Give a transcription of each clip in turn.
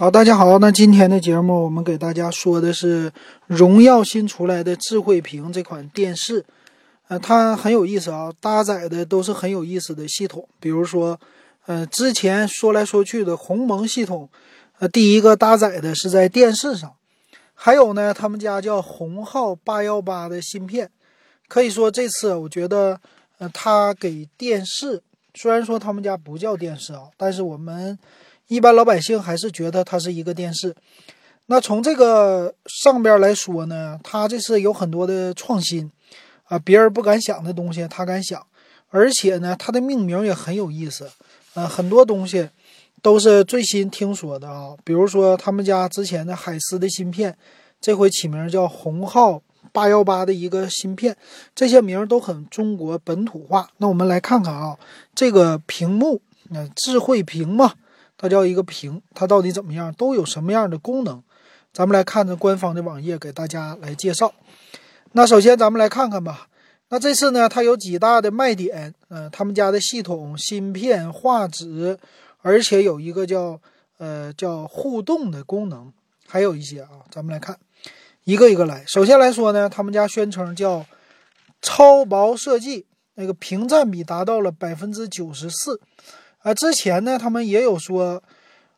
好，大家好，那今天的节目我们给大家说的是荣耀新出来的智慧屏这款电视，呃，它很有意思啊，搭载的都是很有意思的系统，比如说，呃，之前说来说去的鸿蒙系统，呃，第一个搭载的是在电视上，还有呢，他们家叫鸿浩八幺八的芯片，可以说这次我觉得，呃，它给电视，虽然说他们家不叫电视啊，但是我们。一般老百姓还是觉得它是一个电视。那从这个上边来说呢，它这是有很多的创新啊，别人不敢想的东西，它敢想。而且呢，它的命名也很有意思，呃，很多东西都是最新听说的啊。比如说他们家之前的海思的芯片，这回起名叫鸿浩八幺八的一个芯片，这些名都很中国本土化。那我们来看看啊，这个屏幕，那智慧屏嘛。它叫一个屏，它到底怎么样？都有什么样的功能？咱们来看着官方的网页，给大家来介绍。那首先咱们来看看吧。那这次呢，它有几大的卖点？嗯，他们家的系统、芯片、画质，而且有一个叫呃叫互动的功能，还有一些啊，咱们来看一个一个来。首先来说呢，他们家宣称叫超薄设计，那个屏占比达到了百分之九十四。啊，之前呢，他们也有说，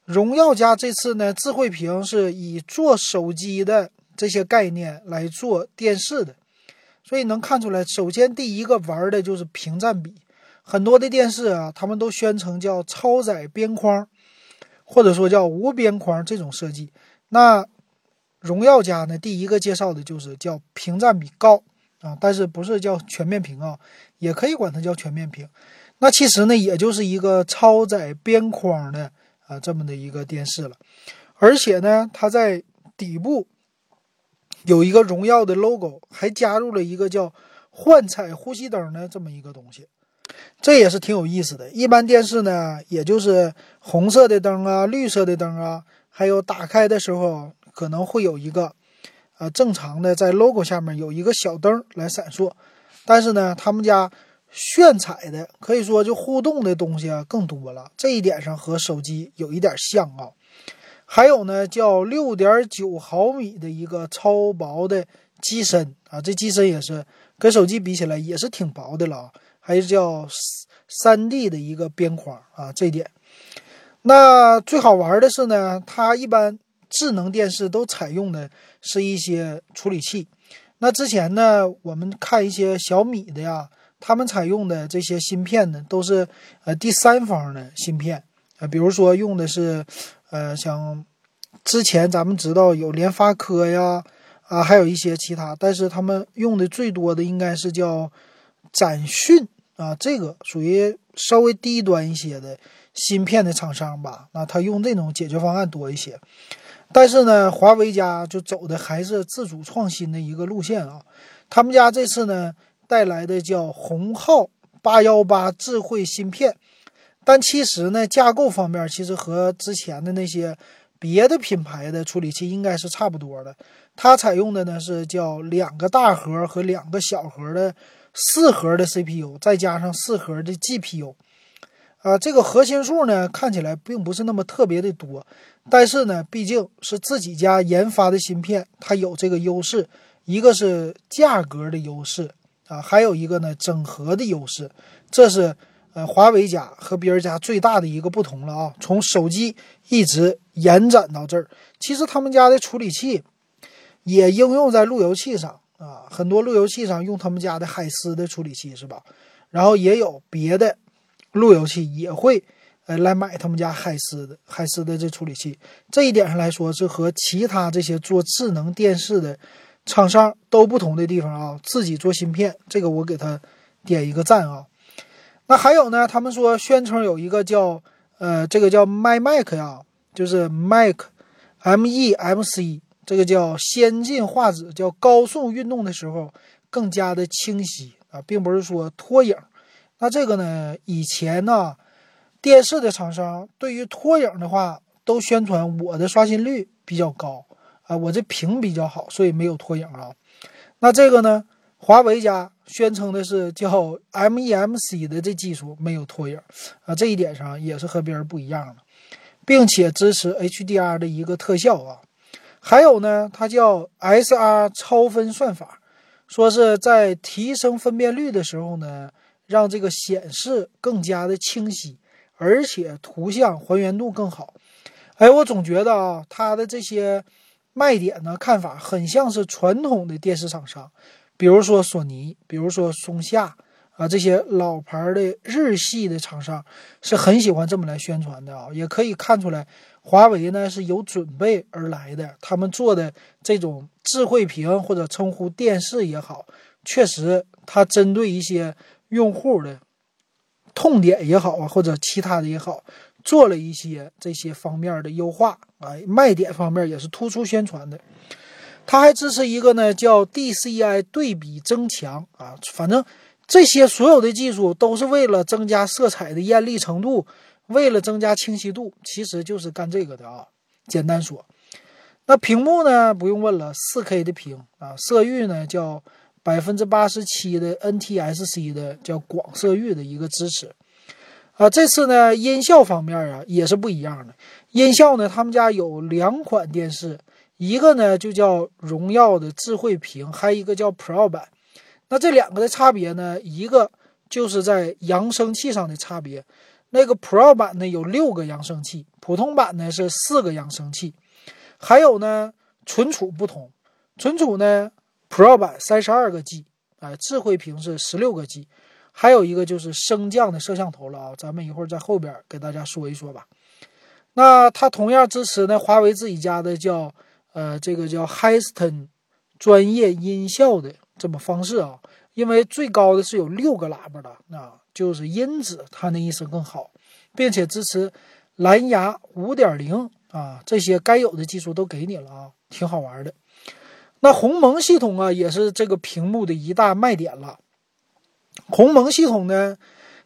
荣耀家这次呢，智慧屏是以做手机的这些概念来做电视的，所以能看出来，首先第一个玩的就是屏占比，很多的电视啊，他们都宣称叫超窄边框，或者说叫无边框这种设计。那荣耀家呢，第一个介绍的就是叫屏占比高啊，但是不是叫全面屏啊，也可以管它叫全面屏。那其实呢，也就是一个超窄边框的啊这么的一个电视了，而且呢，它在底部有一个荣耀的 logo，还加入了一个叫幻彩呼吸灯的这么一个东西，这也是挺有意思的。一般电视呢，也就是红色的灯啊、绿色的灯啊，还有打开的时候可能会有一个呃正常的在 logo 下面有一个小灯来闪烁，但是呢，他们家。炫彩的可以说就互动的东西啊更多了，这一点上和手机有一点像啊。还有呢，叫六点九毫米的一个超薄的机身啊，这机身也是跟手机比起来也是挺薄的了啊。还有叫三 D 的一个边框啊，这一点。那最好玩的是呢，它一般智能电视都采用的是一些处理器。那之前呢，我们看一些小米的呀。他们采用的这些芯片呢，都是呃第三方的芯片啊，比如说用的是呃像之前咱们知道有联发科呀啊，还有一些其他，但是他们用的最多的应该是叫展讯啊，这个属于稍微低端一些的芯片的厂商吧，那他用这种解决方案多一些。但是呢，华为家就走的还是自主创新的一个路线啊，他们家这次呢。带来的叫鸿浩八幺八智慧芯片，但其实呢，架构方面其实和之前的那些别的品牌的处理器应该是差不多的。它采用的呢是叫两个大核和两个小核的四核的 CPU，再加上四核的 GPU。啊，这个核心数呢看起来并不是那么特别的多，但是呢，毕竟是自己家研发的芯片，它有这个优势，一个是价格的优势。啊，还有一个呢，整合的优势，这是呃华为家和别人家最大的一个不同了啊。从手机一直延展到这儿，其实他们家的处理器也应用在路由器上啊，很多路由器上用他们家的海思的处理器是吧？然后也有别的路由器也会呃来买他们家海思的海思的这处理器，这一点上来说是和其他这些做智能电视的。厂商都不同的地方啊，自己做芯片，这个我给他点一个赞啊。那还有呢，他们说宣称有一个叫呃，这个叫 MyMac 呀，就是 Mac，M E M C，这个叫先进画质，叫高速运动的时候更加的清晰啊，并不是说拖影。那这个呢，以前呢，电视的厂商对于拖影的话，都宣传我的刷新率比较高。啊，我这屏比较好，所以没有拖影啊。那这个呢？华为家宣称的是叫 MEMC 的这技术没有拖影啊，这一点上也是和别人不一样的。并且支持 HDR 的一个特效啊。还有呢，它叫 SR 超分算法，说是在提升分辨率的时候呢，让这个显示更加的清晰，而且图像还原度更好。哎，我总觉得啊，它的这些卖点呢，看法很像是传统的电视厂商，比如说索尼，比如说松下啊，这些老牌的日系的厂商是很喜欢这么来宣传的啊。也可以看出来，华为呢是有准备而来的，他们做的这种智慧屏或者称呼电视也好，确实它针对一些用户的痛点也好啊，或者其他的也好。做了一些这些方面的优化啊，卖点方面也是突出宣传的。它还支持一个呢，叫 DCI 对比增强啊，反正这些所有的技术都是为了增加色彩的艳丽程度，为了增加清晰度，其实就是干这个的啊。简单说，那屏幕呢，不用问了，4K 的屏啊，色域呢叫百分之八十七的 NTSC 的叫广色域的一个支持。啊，这次呢，音效方面啊也是不一样的。音效呢，他们家有两款电视，一个呢就叫荣耀的智慧屏，还有一个叫 Pro 版。那这两个的差别呢，一个就是在扬声器上的差别。那个 Pro 版呢有六个扬声器，普通版呢是四个扬声器。还有呢，存储不同，存储呢 Pro 版三十二个 G，啊，智慧屏是十六个 G。还有一个就是升降的摄像头了啊，咱们一会儿在后边给大家说一说吧。那它同样支持呢，华为自己家的叫呃这个叫 Histon 专业音效的这么方式啊，因为最高的是有六个喇叭的，那就是音质它那意思更好，并且支持蓝牙五点零啊，这些该有的技术都给你了啊，挺好玩的。那鸿蒙系统啊，也是这个屏幕的一大卖点了。鸿蒙系统呢，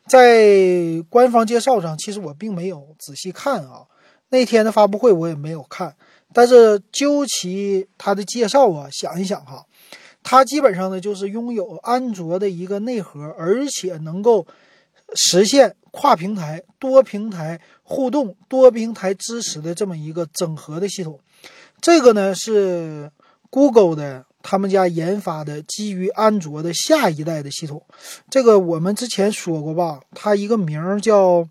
在官方介绍上，其实我并没有仔细看啊。那天的发布会我也没有看，但是究其它的介绍啊，想一想哈，它基本上呢就是拥有安卓的一个内核，而且能够实现跨平台、多平台互动、多平台支持的这么一个整合的系统。这个呢是 Google 的。他们家研发的基于安卓的下一代的系统，这个我们之前说过吧？它一个名儿叫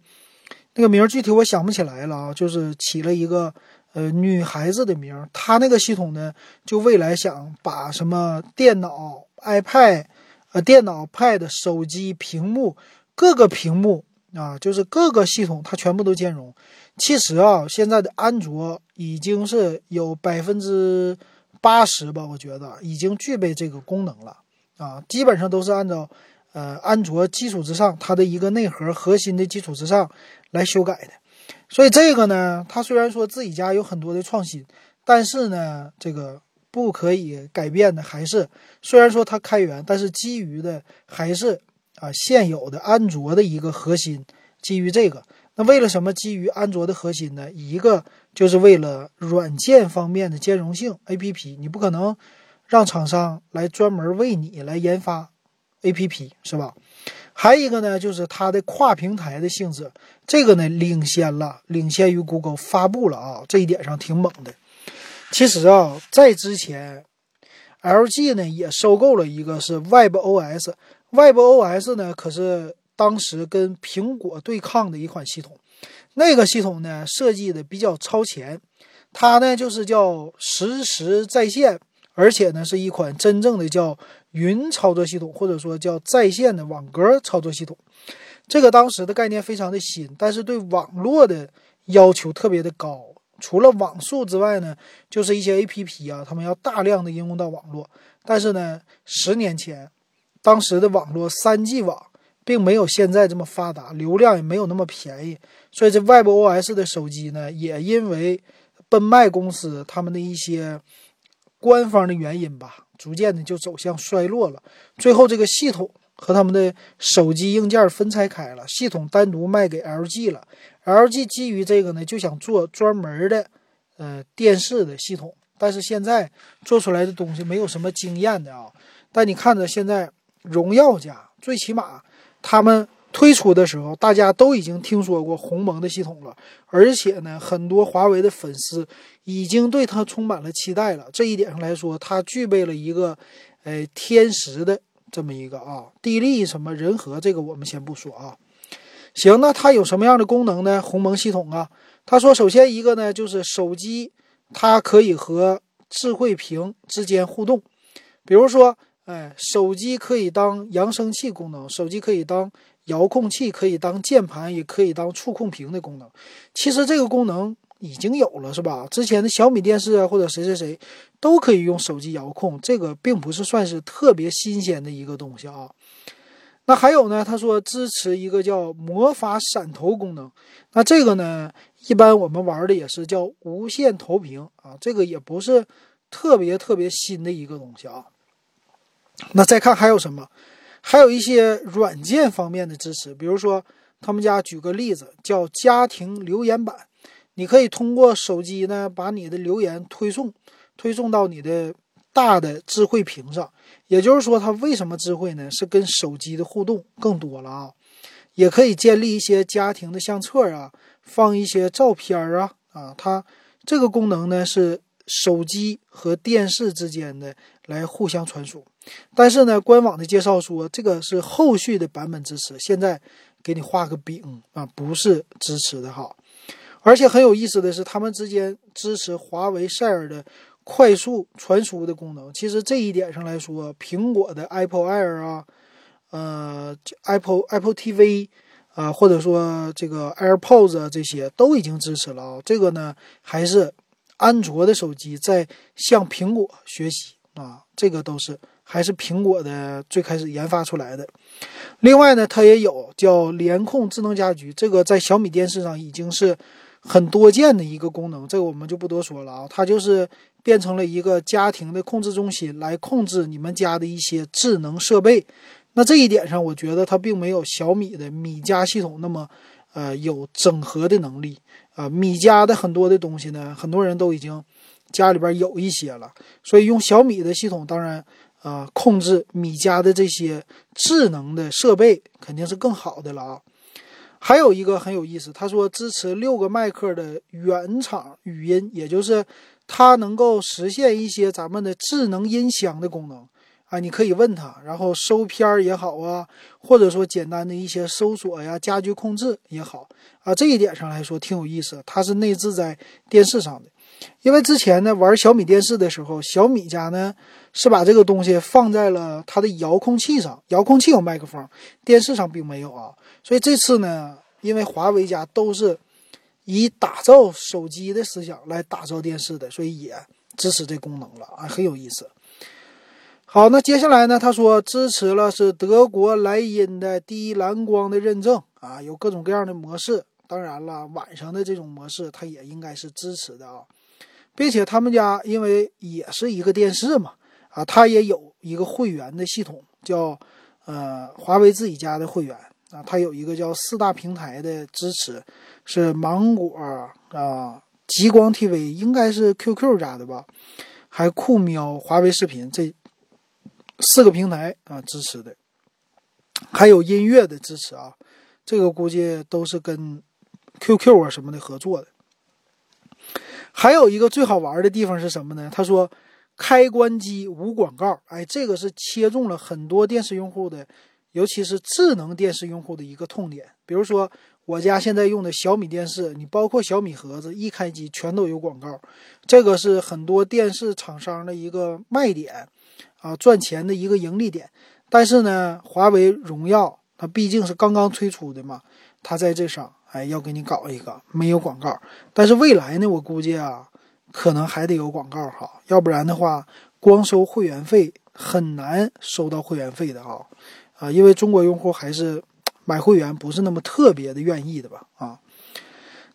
那个名儿具体我想不起来了啊，就是起了一个呃女孩子的名儿。它那个系统呢，就未来想把什么电脑、iPad、呃电脑、Pad、手机屏幕各个屏幕啊，就是各个系统它全部都兼容。其实啊，现在的安卓已经是有百分之。八十吧，我觉得已经具备这个功能了啊，基本上都是按照呃安卓基础之上，它的一个内核核心的基础之上来修改的。所以这个呢，它虽然说自己家有很多的创新，但是呢，这个不可以改变的还是，虽然说它开源，但是基于的还是啊现有的安卓的一个核心，基于这个。那为了什么基于安卓的核心呢？一个就是为了软件方面的兼容性，APP 你不可能让厂商来专门为你来研发 APP 是吧？还一个呢，就是它的跨平台的性质，这个呢领先了，领先于 Google 发布了啊，这一点上挺猛的。其实啊，在之前，LG 呢也收购了一个是 WebOS，WebOS 呢可是。当时跟苹果对抗的一款系统，那个系统呢设计的比较超前，它呢就是叫实时在线，而且呢是一款真正的叫云操作系统，或者说叫在线的网格操作系统。这个当时的概念非常的新，但是对网络的要求特别的高。除了网速之外呢，就是一些 APP 啊，他们要大量的应用到网络。但是呢，十年前，当时的网络 3G 网。并没有现在这么发达，流量也没有那么便宜，所以这 WebOS 的手机呢，也因为奔迈公司他们的一些官方的原因吧，逐渐的就走向衰落了。最后这个系统和他们的手机硬件分拆开了，系统单独卖给 LG 了。LG 基于这个呢，就想做专门的呃电视的系统，但是现在做出来的东西没有什么惊艳的啊。但你看着现在荣耀家最起码。他们推出的时候，大家都已经听说过鸿蒙的系统了，而且呢，很多华为的粉丝已经对它充满了期待了。这一点上来说，它具备了一个，呃，天时的这么一个啊，地利什么人和，这个我们先不说啊。行，那它有什么样的功能呢？鸿蒙系统啊，他说，首先一个呢，就是手机它可以和智慧屏之间互动，比如说，哎，手机可以当扬声器功能，手机可以当遥控器，可以当键盘，也可以当触控屏的功能。其实这个功能已经有了，是吧？之前的小米电视啊，或者谁谁谁都可以用手机遥控，这个并不是算是特别新鲜的一个东西啊。那还有呢？他说支持一个叫魔法闪投功能。那这个呢，一般我们玩的也是叫无线投屏啊，这个也不是特别特别新的一个东西啊。那再看还有什么？还有一些软件方面的支持，比如说他们家举个例子叫家庭留言板，你可以通过手机呢把你的留言推送推送到你的大的智慧屏上。也就是说，它为什么智慧呢？是跟手机的互动更多了啊，也可以建立一些家庭的相册啊，放一些照片啊啊，它这个功能呢是手机和电视之间的来互相传输。但是呢，官网的介绍说这个是后续的版本支持，现在给你画个饼啊，不是支持的哈。而且很有意思的是，他们之间支持华为 Share 的。快速传输的功能，其实这一点上来说，苹果的 Apple Air 啊，呃，Apple Apple TV 啊，或者说这个 AirPods 啊这些都已经支持了啊。这个呢，还是安卓的手机在向苹果学习啊。这个都是还是苹果的最开始研发出来的。另外呢，它也有叫联控智能家居，这个在小米电视上已经是很多见的一个功能，这个我们就不多说了啊。它就是。变成了一个家庭的控制中心，来控制你们家的一些智能设备。那这一点上，我觉得它并没有小米的米家系统那么，呃，有整合的能力啊。米家的很多的东西呢，很多人都已经家里边有一些了，所以用小米的系统，当然，啊，控制米家的这些智能的设备肯定是更好的了啊。还有一个很有意思，他说支持六个麦克的原厂语音，也就是。它能够实现一些咱们的智能音箱的功能啊，你可以问它，然后收片儿也好啊，或者说简单的一些搜索呀、家居控制也好啊，这一点上来说挺有意思。它是内置在电视上的，因为之前呢玩小米电视的时候，小米家呢是把这个东西放在了它的遥控器上，遥控器有麦克风，电视上并没有啊。所以这次呢，因为华为家都是。以打造手机的思想来打造电视的，所以也支持这功能了啊，很有意思。好，那接下来呢？他说支持了是德国莱茵的低蓝光的认证啊，有各种各样的模式。当然了，晚上的这种模式它也应该是支持的啊，并且他们家因为也是一个电视嘛啊，它也有一个会员的系统，叫呃华为自己家的会员啊，它有一个叫四大平台的支持。是芒果啊，极光 TV 应该是 QQ 家的吧，还酷喵、华为视频这四个平台啊支持的，还有音乐的支持啊，这个估计都是跟 QQ 啊什么的合作的。还有一个最好玩的地方是什么呢？他说开关机无广告，哎，这个是切中了很多电视用户的，尤其是智能电视用户的一个痛点，比如说。我家现在用的小米电视，你包括小米盒子，一开机全都有广告，这个是很多电视厂商的一个卖点，啊，赚钱的一个盈利点。但是呢，华为荣耀它毕竟是刚刚推出的嘛，它在这上，哎，要给你搞一个没有广告。但是未来呢，我估计啊，可能还得有广告哈，要不然的话，光收会员费很难收到会员费的哈，啊，因为中国用户还是。买会员不是那么特别的愿意的吧？啊，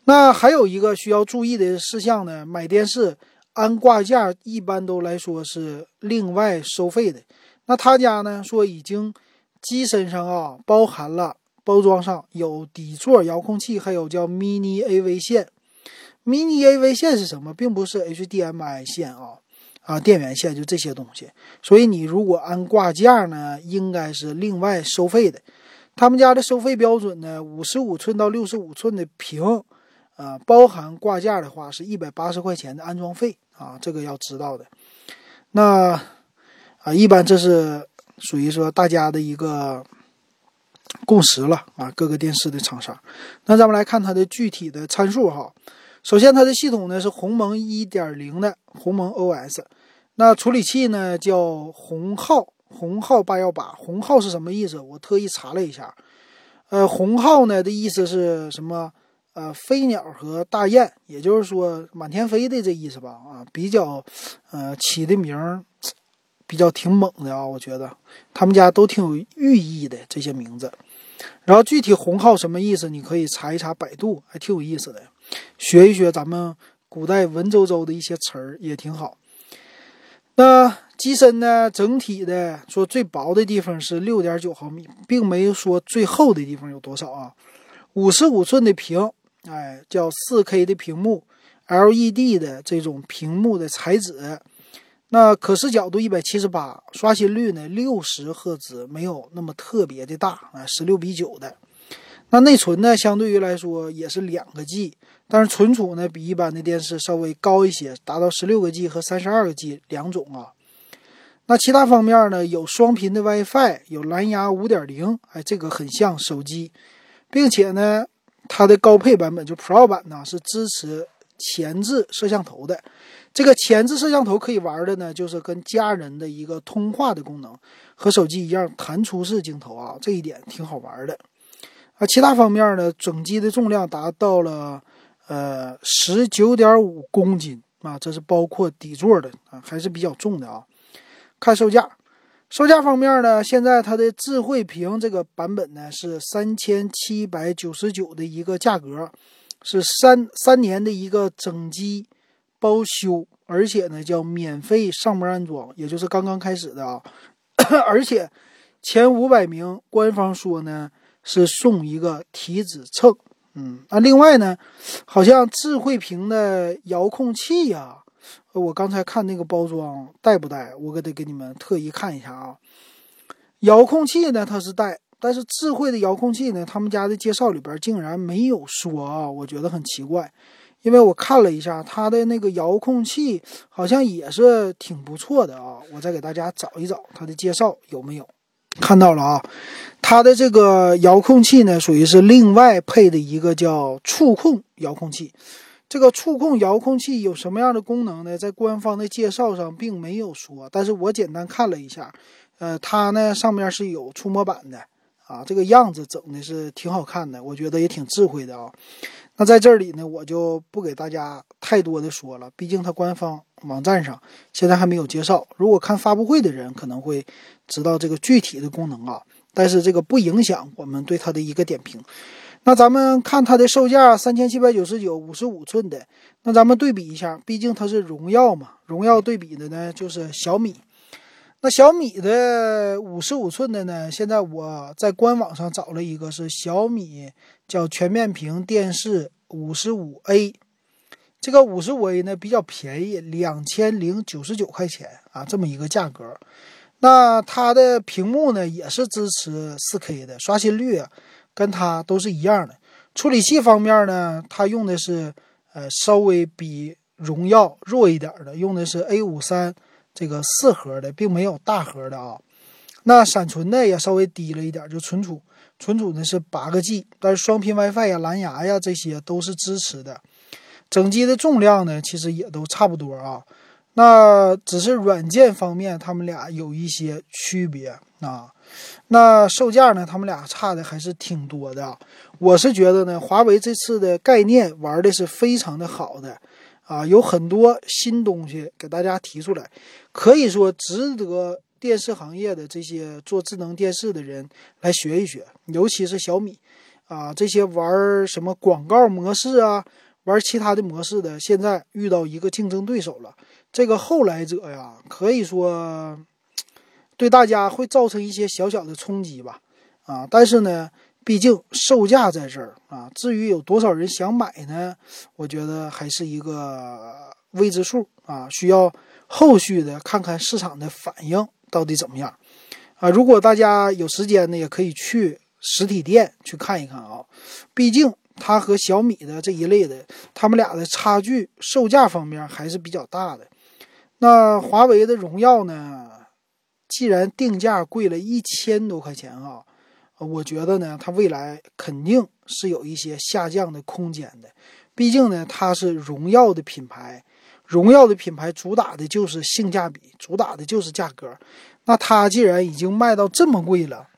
那还有一个需要注意的事项呢，买电视安挂件一般都来说是另外收费的。那他家呢说已经机身上啊包含了包装上有底座遥控器，还有叫 Mini AV 线。Mini AV 线是什么？并不是 HDMI 线啊，啊电源线就这些东西。所以你如果安挂件呢，应该是另外收费的。他们家的收费标准呢，五十五寸到六十五寸的屏，啊，包含挂件的话是一百八十块钱的安装费啊，这个要知道的。那啊，一般这是属于说大家的一个共识了啊，各个电视的厂商。那咱们来看它的具体的参数哈。首先，它的系统呢是鸿蒙一点零的鸿蒙 OS。那处理器呢叫鸿浩，鸿浩八幺八。鸿浩是什么意思？我特意查了一下，呃，鸿浩呢的意思是什么？呃，飞鸟和大雁，也就是说满天飞的这意思吧？啊，比较，呃，起的名儿比较挺猛的啊，我觉得他们家都挺有寓意的这些名字。然后具体红号什么意思，你可以查一查百度，还挺有意思的，学一学咱们古代文绉绉的一些词儿也挺好。那机身呢？整体的说最薄的地方是六点九毫米，并没有说最厚的地方有多少啊。五十五寸的屏，哎，叫四 K 的屏幕，LED 的这种屏幕的材质。那可视角度一百七十八，刷新率呢六十赫兹，没有那么特别的大啊，十六比九的。那内存呢，相对于来说也是两个 G。但是存储呢，比一般的电视稍微高一些，达到十六个 G 和三十二个 G 两种啊。那其他方面呢，有双频的 WiFi，有蓝牙五点零，哎，这个很像手机，并且呢，它的高配版本就 Pro 版呢是支持前置摄像头的。这个前置摄像头可以玩的呢，就是跟家人的一个通话的功能，和手机一样弹出式镜头啊，这一点挺好玩的。啊，其他方面呢，整机的重量达到了。呃，十九点五公斤啊，这是包括底座的啊，还是比较重的啊。看售价，售价方面呢，现在它的智慧屏这个版本呢是三千七百九十九的一个价格，是三三年的一个整机包修，而且呢叫免费上门安装，也就是刚刚开始的啊。而且前五百名官方说呢是送一个体脂秤。嗯，那另外呢，好像智慧屏的遥控器呀，我刚才看那个包装带不带？我可得给你们特意看一下啊。遥控器呢，它是带，但是智慧的遥控器呢，他们家的介绍里边竟然没有说啊，我觉得很奇怪。因为我看了一下它的那个遥控器，好像也是挺不错的啊。我再给大家找一找它的介绍有没有。看到了啊，它的这个遥控器呢，属于是另外配的一个叫触控遥控器。这个触控遥控器有什么样的功能呢？在官方的介绍上并没有说，但是我简单看了一下，呃，它呢上面是有触摸板的啊，这个样子整的是挺好看的，我觉得也挺智慧的啊。那在这里呢，我就不给大家太多的说了，毕竟它官方网站上现在还没有介绍。如果看发布会的人可能会知道这个具体的功能啊，但是这个不影响我们对它的一个点评。那咱们看它的售价三千七百九十九，五十五寸的。那咱们对比一下，毕竟它是荣耀嘛，荣耀对比的呢就是小米。那小米的五十五寸的呢？现在我在官网上找了一个，是小米叫全面屏电视五十五 A，这个五十五 A 呢比较便宜，两千零九十九块钱啊，这么一个价格。那它的屏幕呢也是支持四 K 的，刷新率跟它都是一样的。处理器方面呢，它用的是呃稍微比荣耀弱一点的，用的是 A 五三。这个四核的并没有大核的啊，那闪存呢也稍微低了一点，就存储，存储呢是八个 G，但是双频 WiFi 呀、蓝牙呀这些都是支持的。整机的重量呢其实也都差不多啊，那只是软件方面他们俩有一些区别啊。那售价呢，他们俩差的还是挺多的。我是觉得呢，华为这次的概念玩的是非常的好的。啊，有很多新东西给大家提出来，可以说值得电视行业的这些做智能电视的人来学一学，尤其是小米，啊，这些玩什么广告模式啊，玩其他的模式的，现在遇到一个竞争对手了。这个后来者呀，可以说对大家会造成一些小小的冲击吧，啊，但是呢。毕竟售价在这儿啊，至于有多少人想买呢？我觉得还是一个未知数啊，需要后续的看看市场的反应到底怎么样啊。如果大家有时间呢，也可以去实体店去看一看啊，毕竟它和小米的这一类的，他们俩的差距售价方面还是比较大的。那华为的荣耀呢，既然定价贵了一千多块钱啊，我觉得呢，它未来肯定是有一些下降的空间的。毕竟呢，它是荣耀的品牌，荣耀的品牌主打的就是性价比，主打的就是价格。那它既然已经卖到这么贵了，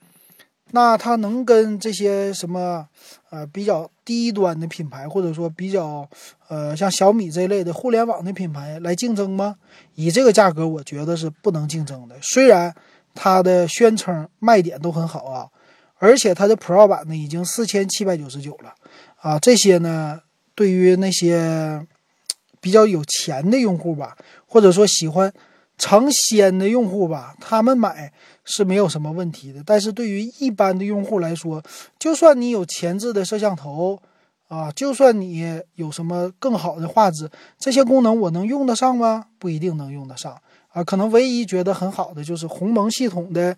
那它能跟这些什么呃比较低端的品牌，或者说比较呃像小米这类的互联网的品牌来竞争吗？以这个价格，我觉得是不能竞争的。虽然它的宣称卖点都很好啊，而且它的 Pro 版呢已经四千七百九十九了啊，这些呢对于那些比较有钱的用户吧，或者说喜欢。尝鲜的用户吧，他们买是没有什么问题的。但是对于一般的用户来说，就算你有前置的摄像头啊，就算你有什么更好的画质，这些功能我能用得上吗？不一定能用得上啊。可能唯一觉得很好的就是鸿蒙系统的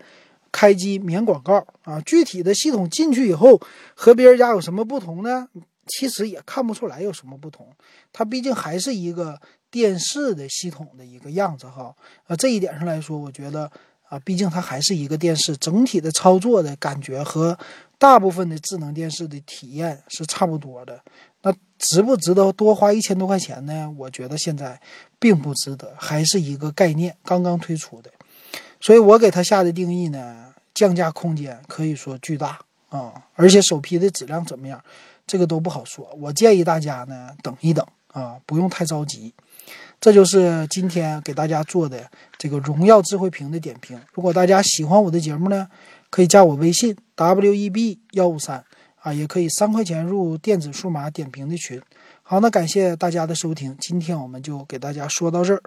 开机免广告啊。具体的系统进去以后和别人家有什么不同呢？其实也看不出来有什么不同，它毕竟还是一个。电视的系统的一个样子哈，啊，这一点上来说，我觉得啊，毕竟它还是一个电视，整体的操作的感觉和大部分的智能电视的体验是差不多的。那值不值得多花一千多块钱呢？我觉得现在并不值得，还是一个概念，刚刚推出的。所以我给它下的定义呢，降价空间可以说巨大啊，而且首批的质量怎么样，这个都不好说。我建议大家呢，等一等啊，不用太着急。这就是今天给大家做的这个荣耀智慧屏的点评。如果大家喜欢我的节目呢，可以加我微信 w e b 幺五三啊，也可以三块钱入电子数码点评的群。好，那感谢大家的收听，今天我们就给大家说到这儿。